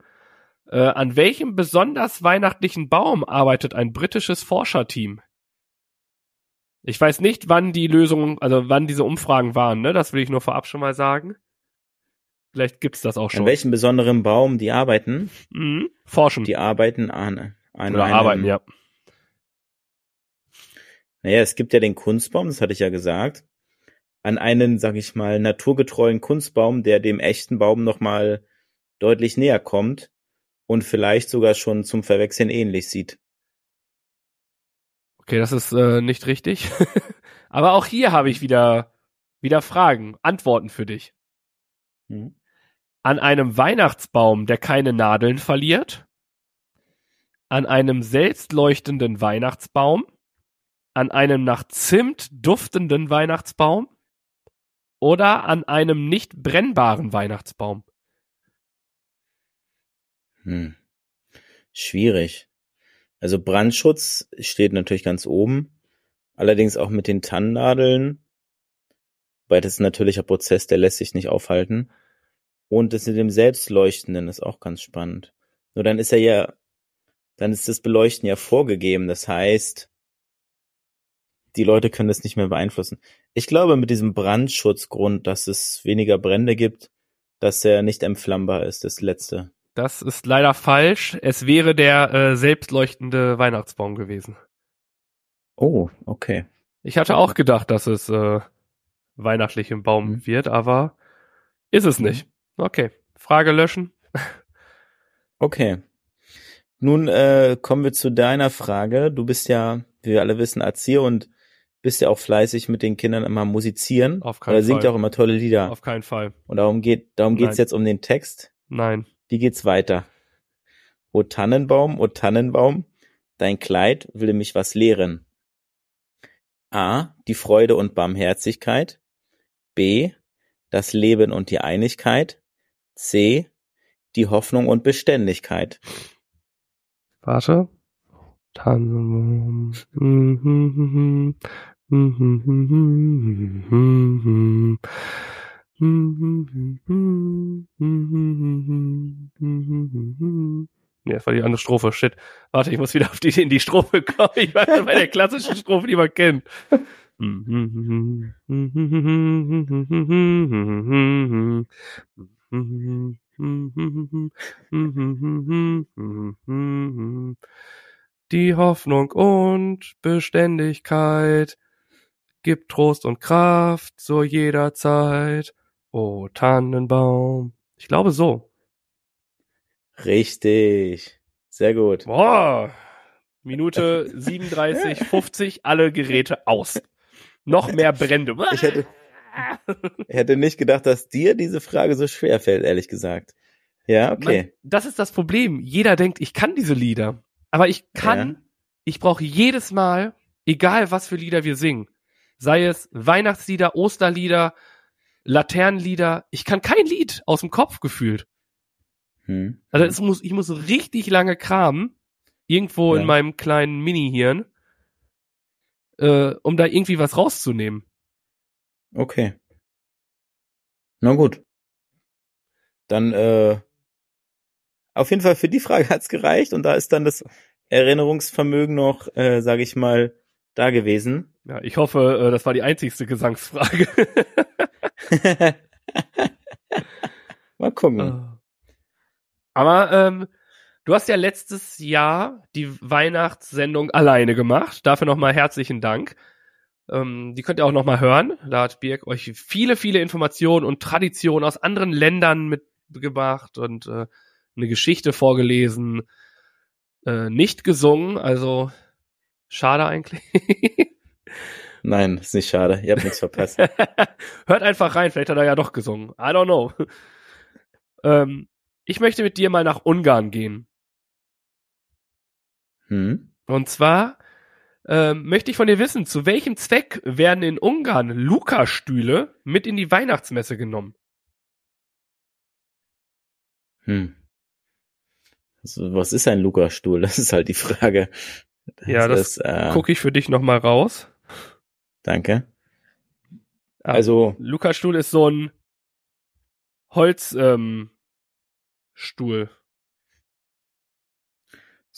Äh, an welchem besonders weihnachtlichen Baum arbeitet ein britisches Forscherteam? Ich weiß nicht, wann die Lösungen, also wann diese Umfragen waren, ne? Das will ich nur vorab schon mal sagen. Vielleicht gibt's das auch schon. An welchem besonderen Baum die arbeiten? Mhm. Forschen. Die arbeiten an, an Oder einem, arbeiten, ja. Naja, es gibt ja den Kunstbaum, das hatte ich ja gesagt. An einen, sag ich mal, naturgetreuen Kunstbaum, der dem echten Baum nochmal deutlich näher kommt und vielleicht sogar schon zum Verwechseln ähnlich sieht. Okay, das ist äh, nicht richtig. Aber auch hier habe ich wieder, wieder Fragen, Antworten für dich. Hm. An einem Weihnachtsbaum, der keine Nadeln verliert. An einem selbstleuchtenden Weihnachtsbaum. An einem nach Zimt duftenden Weihnachtsbaum. Oder an einem nicht brennbaren Weihnachtsbaum. Hm. Schwierig. Also Brandschutz steht natürlich ganz oben. Allerdings auch mit den Tannennadeln. Weil das ist ein natürlicher Prozess, der lässt sich nicht aufhalten. Und das mit dem Selbstleuchtenden ist auch ganz spannend. Nur dann ist er ja, dann ist das Beleuchten ja vorgegeben. Das heißt, die Leute können das nicht mehr beeinflussen. Ich glaube mit diesem Brandschutzgrund, dass es weniger Brände gibt, dass er nicht entflammbar ist, das letzte. Das ist leider falsch. Es wäre der äh, selbstleuchtende Weihnachtsbaum gewesen. Oh, okay. Ich hatte auch gedacht, dass es äh, weihnachtlich im Baum Mhm. wird, aber ist es nicht. Okay. Frage löschen. Okay. Nun äh, kommen wir zu deiner Frage. Du bist ja, wie wir alle wissen, Erzieher und bist ja auch fleißig mit den Kindern immer musizieren. Auf keinen Oder singt Fall. auch immer tolle Lieder. Auf keinen Fall. Und darum geht, darum geht's Nein. jetzt um den Text. Nein. Wie geht's weiter? O Tannenbaum, o Tannenbaum, dein Kleid will mich was lehren. A. Die Freude und Barmherzigkeit. B. Das Leben und die Einigkeit. C. Die Hoffnung und Beständigkeit. Warte. Tannenbaum. Nee, das war die andere Strophe. Shit. Warte, ich muss wieder auf die, in die Strophe kommen. Ich war bei der klassischen Strophe, die man kennt. Die Hoffnung und Beständigkeit gibt Trost und Kraft zu jeder Zeit. O Tannenbaum. Ich glaube so. Richtig. Sehr gut. Boah. Minute 37, 50, alle Geräte aus. Noch mehr Brände. Ich hätte, hätte nicht gedacht, dass dir diese Frage so schwer fällt, ehrlich gesagt. Ja, okay. Man, das ist das Problem. Jeder denkt, ich kann diese Lieder. Aber ich kann, Ja. ich brauche jedes Mal, egal was für Lieder wir singen, sei es Weihnachtslieder, Osterlieder, Laternenlieder, ich kann kein Lied aus dem Kopf gefühlt. Hm. Also es muss, ich muss richtig lange kramen, irgendwo Ja. in meinem kleinen Mini-Hirn, äh, um da irgendwie was rauszunehmen. Okay. Na gut. Dann, äh, auf jeden Fall für die Frage hat's gereicht und da ist dann das Erinnerungsvermögen noch, äh, sage ich mal, da gewesen. Ja, ich hoffe, äh, das war die einzigste Gesangsfrage. Mal gucken. Äh. Aber ähm, du hast ja letztes Jahr die Weihnachtssendung alleine gemacht. Dafür nochmal herzlichen Dank. Ähm, die könnt ihr auch nochmal hören. Da hat Birk euch viele, viele Informationen und Traditionen aus anderen Ländern mitgebracht und äh, eine Geschichte vorgelesen. Äh, nicht gesungen, also schade eigentlich. Nein, ist nicht schade. Ihr habt nichts verpasst. Hört einfach rein, vielleicht hat er ja doch gesungen. I don't know. ähm, Ich möchte mit dir mal nach Ungarn gehen. Hm? Und zwar ähm, möchte ich von dir wissen, zu welchem Zweck werden in Ungarn Luca-Stühle mit in die Weihnachtsmesse genommen? Hm. Also, was ist ein Luca-Stuhl? Das ist halt die Frage. Ja, das äh, Gucke ich für dich nochmal raus. Danke. Ah, Also, Luca-Stuhl ist so ein Holzstuhl. Ähm, Stuhl.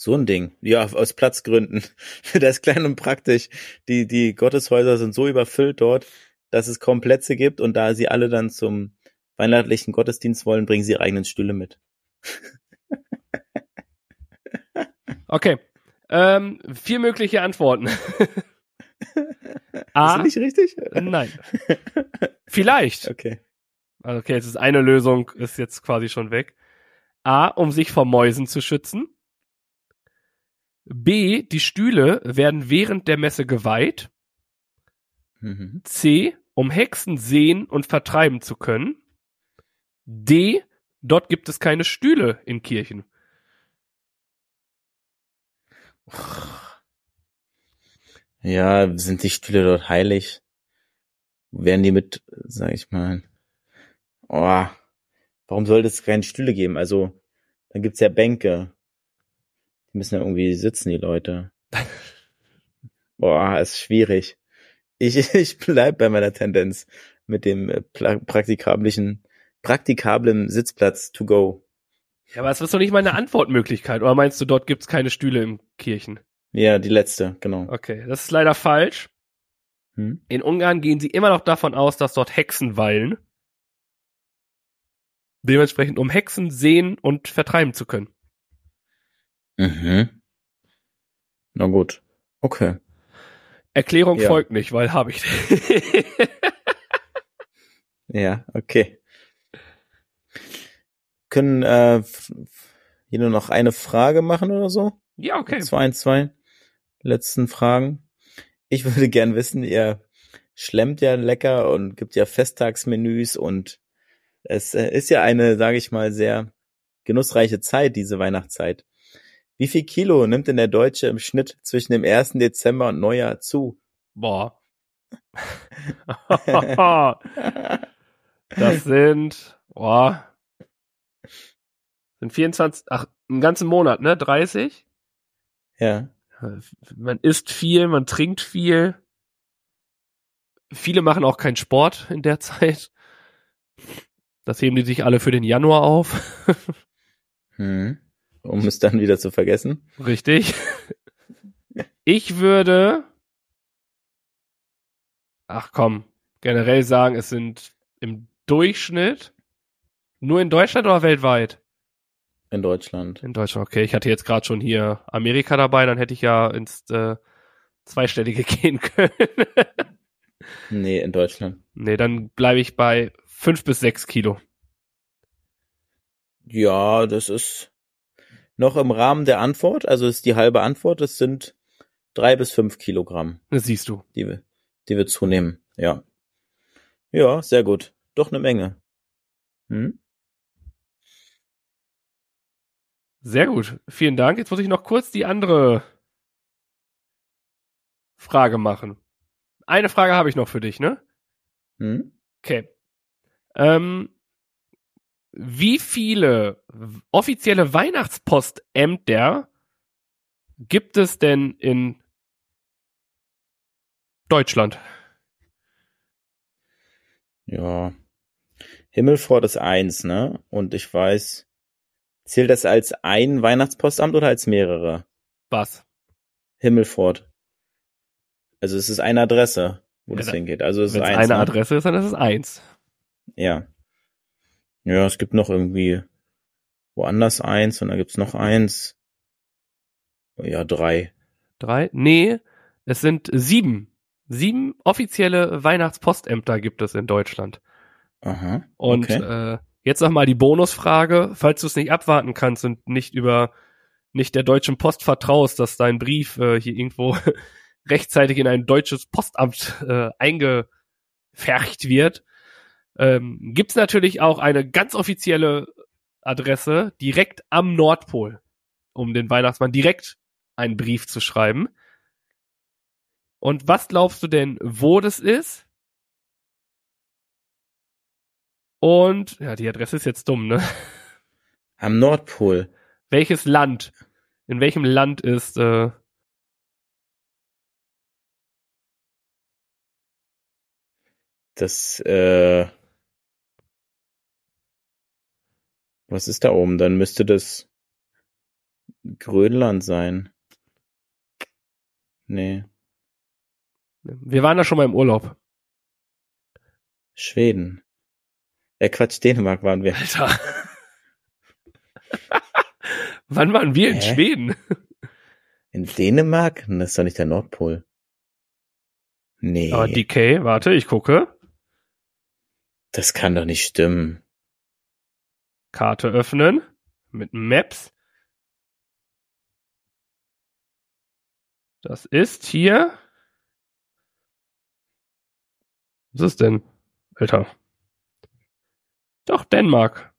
So ein Ding. Ja, aus Platzgründen. das ist klein und praktisch. Die, die Gotteshäuser sind so überfüllt dort, dass es kaum Plätze gibt und da sie alle dann zum weihnachtlichen Gottesdienst wollen, bringen sie ihre eigenen Stühle mit. Okay. Ähm, vier mögliche Antworten. A. Ist nicht richtig? Nein. Vielleicht. Okay. Also okay, jetzt ist eine Lösung, ist jetzt quasi schon weg. A, um sich vor Mäusen zu schützen. B, die Stühle werden während der Messe geweiht. Mhm. C, um Hexen sehen und vertreiben zu können. D, dort gibt es keine Stühle in Kirchen. Ja, sind die Stühle dort heilig? Werden die mit, sag ich mal, oh, warum sollte es keine Stühle geben? Also, dann gibt's ja Bänke. Die müssen ja irgendwie sitzen, die Leute. Boah, ist schwierig. Ich, ich bleib bei meiner Tendenz mit dem äh, pla- praktikablen, praktikablen Sitzplatz to go. Ja, aber es ist doch nicht mal eine Antwortmöglichkeit. Oder meinst du, dort gibt es keine Stühle in Kirchen? Ja, die letzte, genau. Okay, das ist leider falsch. Hm? In Ungarn gehen sie immer noch davon aus, dass dort Hexen weilen. Dementsprechend, um Hexen sehen und vertreiben zu können. Mhm. Na gut. Okay. Erklärung Ja. folgt nicht, weil habe ich. Ja, okay. Können äh, hier nur noch eine Frage machen oder so? ja, okay. Zwei, zwei letzten Fragen. Ich würde gern wissen, ihr schlemmt ja lecker und gibt ja Festtagsmenüs und es äh, ist ja eine, sage ich mal, sehr genussreiche Zeit, diese Weihnachtszeit. Wie viel Kilo nimmt denn der Deutsche im Schnitt zwischen dem 1. Dezember und Neujahr zu? Boah. das sind, boah. Sind 24, ach, einen ganzen Monat, ne? 30? Ja. Man isst viel, man trinkt viel. Viele machen auch keinen Sport in der Zeit. Das heben die sich alle für den Januar auf. Hm. Um es dann wieder zu vergessen. Richtig. Ich würde, ach komm, generell sagen, es sind im Durchschnitt nur in Deutschland oder weltweit? In Deutschland. In Deutschland, okay. Ich hatte jetzt gerade schon hier Amerika dabei, dann hätte ich ja ins äh, Zweistellige gehen können. Nee, in Deutschland. nee, dann bleibe ich bei fünf bis sechs Kilo. Ja, das ist noch im Rahmen der Antwort. Also ist die halbe Antwort. Es sind drei bis fünf Kilogramm, Das siehst du. die wir, die wir zunehmen. Ja. Ja, sehr gut. Doch eine Menge. Hm? Sehr gut. Vielen Dank. Jetzt muss ich noch kurz die andere Frage machen. Eine Frage habe ich noch für dich, ne? Hm? Okay. Ähm, wie viele offizielle Weihnachtspostämter gibt es denn in Deutschland? Ja. Himmelfort ist eins, ne? Und ich weiß, zählt das als ein Weihnachtspostamt oder als mehrere? Was? Himmelfort. Also es ist eine Adresse, wo Ja, das da- hingeht. Also es ist es eins. eine ne? Adresse ist, dann ist es eins. Ja. Ja, es gibt noch irgendwie woanders eins und dann gibt's noch eins. Ja, drei. Drei? Nee, es sind sieben. Sieben offizielle Weihnachtspostämter gibt es in Deutschland. Aha. Und okay. äh, jetzt nochmal die Bonusfrage, falls du es nicht abwarten kannst und nicht über nicht der deutschen Post vertraust, dass dein Brief äh, hier irgendwo rechtzeitig in ein deutsches Postamt äh, eingefercht wird, ähm, gibt's natürlich auch eine ganz offizielle Adresse direkt am Nordpol, um den Weihnachtsmann direkt einen Brief zu schreiben. Und was glaubst du denn, wo das ist? Und, ja, die Adresse ist jetzt dumm, ne? Am Nordpol. Welches Land? In welchem Land ist, äh, Das, äh, was ist da oben? Dann müsste das Grönland sein. Nee, wir waren da schon mal im Urlaub. Schweden. Äh, Quatsch, Dänemark waren wir. Alter. Wann waren wir in Hä? Schweden? In Dänemark? Das ist doch nicht der Nordpol. Nee, Aber DK, warte, ich gucke. das kann doch nicht stimmen. Karte öffnen. Mit Maps. Das ist hier. Was ist denn? Alter. Doch, Dänemark.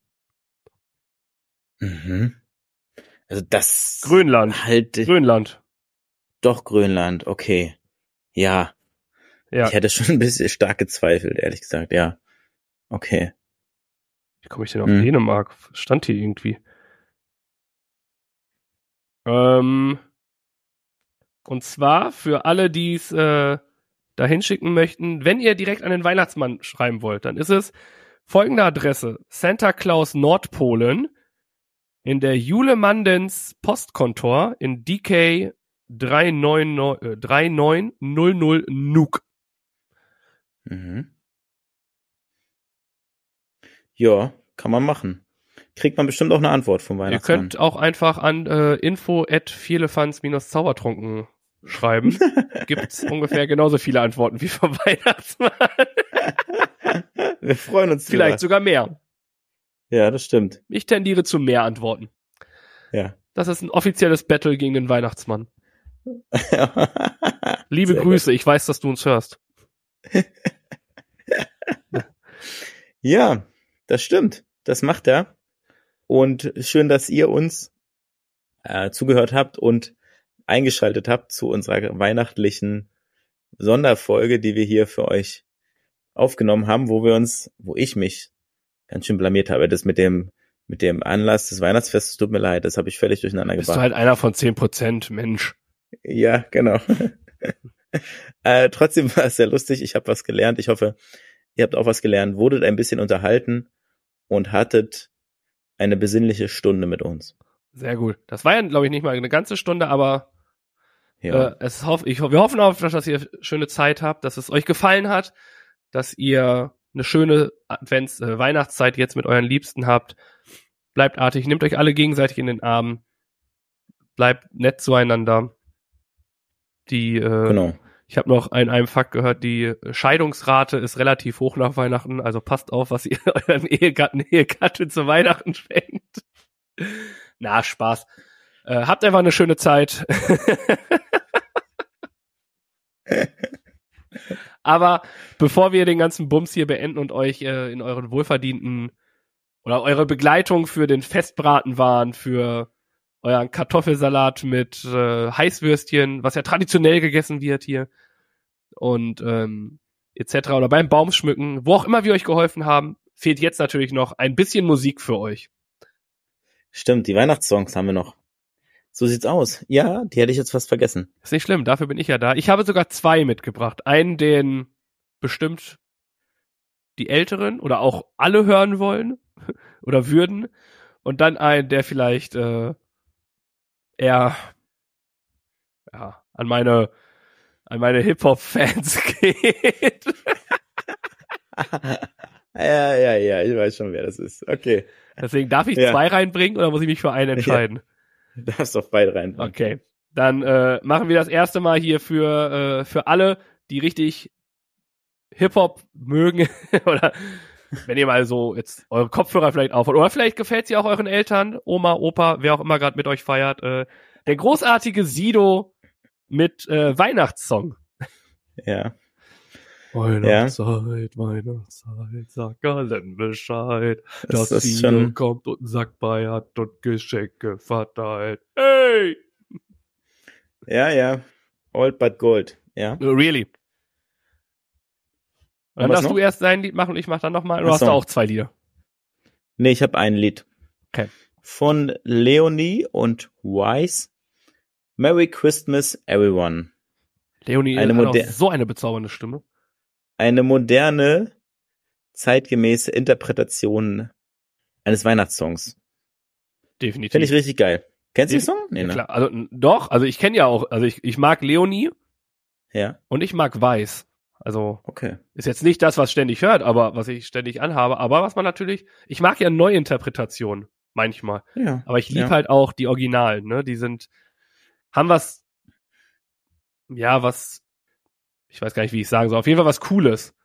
Mhm. Also das Grönland. halt Grönland. doch Grönland, okay. Ja, Ja. ich hätte schon ein bisschen stark gezweifelt, ehrlich gesagt, ja. Okay. Wie komme ich denn auf Hm. Dänemark? Stand hier irgendwie. Ähm, und zwar für alle, die es äh, da hinschicken möchten, wenn ihr direkt an den Weihnachtsmann schreiben wollt, dann ist es folgende Adresse. Santa Claus Nordpolen in der Jule Mandens Postkontor in DK 39, äh, 3900 Nuuk. Mhm. Ja, kann man machen. Kriegt man bestimmt auch eine Antwort vom Ihr Weihnachtsmann. könnt auch einfach an äh, info at zaubertrunken schreiben. Gibt's ungefähr genauso viele Antworten wie vom Weihnachtsmann. Wir freuen uns Vielleicht drüber. sogar mehr. Ja, das stimmt. Ich tendiere zu mehr Antworten. Ja. Das ist ein offizielles Battle gegen den Weihnachtsmann. Liebe Sehr Grüße, ich weiß, dass du uns hörst. Ja, das stimmt. Das macht er. Und schön, dass ihr uns äh, zugehört habt und eingeschaltet habt zu unserer weihnachtlichen Sonderfolge, die wir hier für euch aufgenommen haben, wo wir uns, wo ich mich ganz schön blamiert habe. Das mit dem, mit dem Anlass des Weihnachtsfestes tut mir leid, das habe ich völlig durcheinander Bist du gebracht. halt einer von zehn Prozent, Mensch. Ja, genau. äh, trotzdem war es sehr lustig. Ich habe was gelernt. Ich hoffe, ihr habt auch was gelernt, wurdet ein bisschen unterhalten und hattet eine besinnliche Stunde mit uns. Sehr gut. Das war ja, glaube ich, nicht mal eine ganze Stunde, aber Ja, Äh, es hoff, ich, wir hoffen auf, dass ihr schöne Zeit habt, dass es euch gefallen hat, dass ihr eine schöne Advents äh, Weihnachtszeit jetzt mit euren Liebsten habt. Bleibt artig, nehmt euch alle gegenseitig in den Arm. Bleibt nett zueinander. Die äh, genau. Ich habe noch in einem Fakt gehört, die Scheidungsrate ist relativ hoch nach Weihnachten, also passt auf, was ihr euren Ehegatten, Ehegatte zu Weihnachten schenkt. Na, Spaß. Äh, habt einfach eine schöne Zeit. Aber bevor wir den ganzen Bums hier beenden und euch äh, in euren wohlverdienten oder eure Begleitung für den Festbraten waren, für euren Kartoffelsalat mit äh, Heißwürstchen, was ja traditionell gegessen wird hier und ähm, etc. oder beim Baumschmücken, wo auch immer wir euch geholfen haben, fehlt jetzt natürlich noch ein bisschen Musik für euch. Stimmt, die Weihnachtssongs haben wir noch. So sieht's aus. Ja, die hätte ich jetzt fast vergessen. Ist nicht schlimm, dafür bin ich ja da. Ich habe sogar zwei mitgebracht. Einen, den bestimmt die Älteren oder auch alle hören wollen oder würden. Und dann einen, der vielleicht äh, eher ja, an meine an meine Hip-Hop-Fans geht. ja, ja, ja, ich weiß schon, wer das ist. Okay. Deswegen darf ich Ja. zwei reinbringen oder muss ich mich für einen entscheiden? Du darfst auf beide rein. Okay. Dann äh, machen wir das erste Mal hier für, äh, für alle, die richtig Hip-Hop mögen oder wenn ihr mal so jetzt eure Kopfhörer vielleicht aufhaut oder vielleicht gefällt sie auch euren Eltern, Oma, Opa, wer auch immer gerade mit euch feiert. Äh, der großartige Sido mit äh, Weihnachtssong. Ja. Weihnachtszeit, Weihnachtszeit, sag allen Bescheid, Das dass ist sie schon- kommt und Sack bei hat und Geschenke verteilt. Hey! Ja, ja. Old but gold. Ja. Really? Dann darfst noch? du erst dein Lied machen und ich mach dann nochmal. Du Ach hast du auch zwei Lieder. Nee, ich habe ein Lied. Okay. Von Leonie und Wise. Merry Christmas, everyone. Leonie Eine hat auch so eine bezaubernde Stimme. Eine moderne, zeitgemäße Interpretation eines Weihnachtssongs. Definitiv. Finde ich richtig geil. Kennst du den Song? Nee, ja, ne? klar. Also doch, also ich kenne ja auch, also ich, ich mag Leonie Ja, und ich mag Weiß. Also okay. ist jetzt nicht das, was ständig hört, aber was ich ständig anhabe, aber was man natürlich, ich mag ja Neuinterpretationen manchmal, Ja. aber ich liebe Ja. halt auch die Originalen, ne? Die sind, haben was, ja, was, ich weiß gar nicht, wie ich sagen soll, auf jeden Fall was Cooles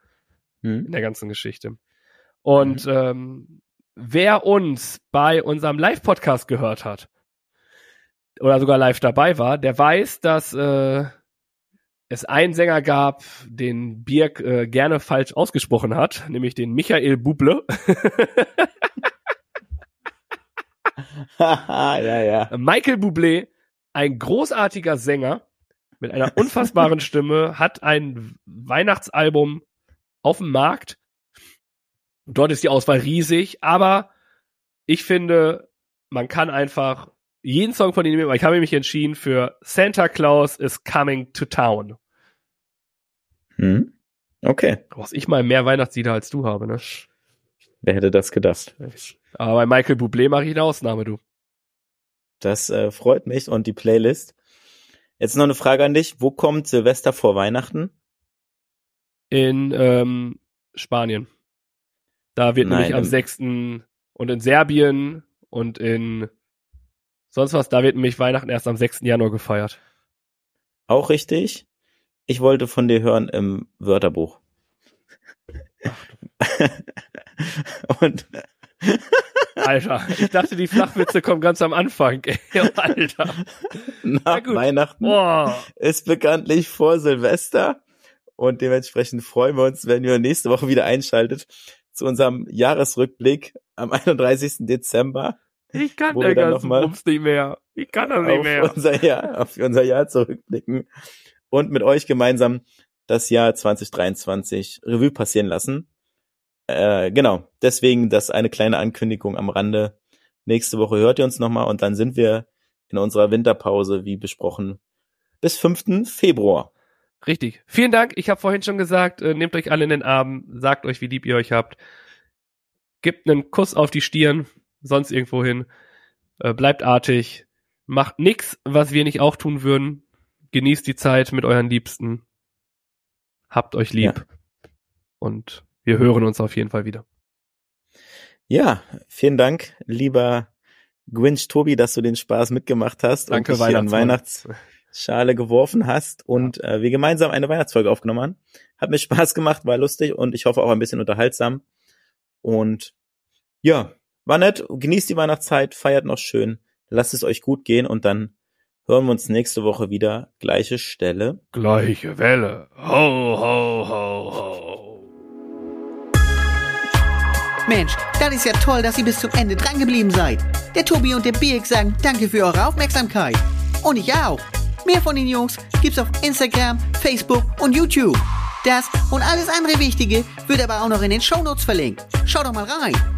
in Hm? der ganzen Geschichte. Und Mhm. ähm, wer uns bei unserem Live-Podcast gehört hat oder sogar live dabei war, der weiß, dass äh, es einen Sänger gab, den Birk äh, gerne falsch ausgesprochen hat, nämlich den Michael Buble. Ja, ja. Michael Bublé, ein großartiger Sänger mit einer unfassbaren Stimme, hat ein Weihnachtsalbum auf dem Markt. Dort ist die Auswahl riesig, aber ich finde, man kann einfach jeden Song von aber Ich habe mich entschieden für Santa Claus is Coming to Town. Hm? Okay. Was ich mal mehr Weihnachtslieder als du habe, ne? Wer hätte das gedacht? Aber bei Michael Bublé mache ich eine Ausnahme, du. Das äh, freut mich und die Playlist. Jetzt noch eine Frage an dich. Wo kommt Silvester vor Weihnachten? in ähm, Spanien. Da wird Nein, nämlich am im- 6. und in Serbien und in sonst was, da wird nämlich Weihnachten erst am 6. Januar gefeiert. Auch richtig. Ich wollte von dir hören im Wörterbuch. und Alter, ich dachte, die Flachwitze kommen ganz am Anfang. Alter. nach gut. Weihnachten Boah. ist bekanntlich vor Silvester. Und dementsprechend freuen wir uns, wenn ihr nächste Woche wieder einschaltet zu unserem Jahresrückblick am 31. Dezember Ich kann der ganzen Bums nicht mehr. Ich kann das nicht mehr. unser Jahr, auf unser Jahr zurückblicken und mit euch gemeinsam das Jahr 2023 Revue passieren lassen. Äh, genau, deswegen das eine kleine Ankündigung am Rande. Nächste Woche hört ihr uns nochmal und dann sind wir in unserer Winterpause, wie besprochen, bis 5. Februar. Richtig. Vielen Dank. Ich habe vorhin schon gesagt, äh, nehmt euch alle in den Arm, sagt euch, wie lieb ihr euch habt. Gebt einen Kuss auf die Stirn, sonst irgendwo hin. Äh, bleibt artig. Macht nix, was wir nicht auch tun würden. Genießt die Zeit mit euren Liebsten. Habt euch lieb. Ja. Und wir hören uns auf jeden Fall wieder. Ja, vielen Dank, lieber Grinch Tobi, dass du den Spaß mitgemacht hast Danke, und dich hier an. Weihnachtsschale geworfen hast und äh, wir gemeinsam eine Weihnachtsfolge aufgenommen haben. Hat mir Spaß gemacht, war lustig und ich hoffe auch ein bisschen unterhaltsam. Und ja, war nett. Genießt die Weihnachtszeit, feiert noch schön, lasst es euch gut gehen und dann hören wir uns nächste Woche wieder. Gleiche Stelle. Gleiche Welle. Ho, ho, ho, ho. Mensch, das ist ja toll, dass ihr bis zum Ende drangeblieben seid. Der Tobi und der Birk sagen danke für eure Aufmerksamkeit. Und ich auch. Mehr von den Jungs gibt's auf Instagram, Facebook und YouTube. Das und alles andere Wichtige wird aber auch noch in den Shownotes verlinkt. Schaut doch mal rein.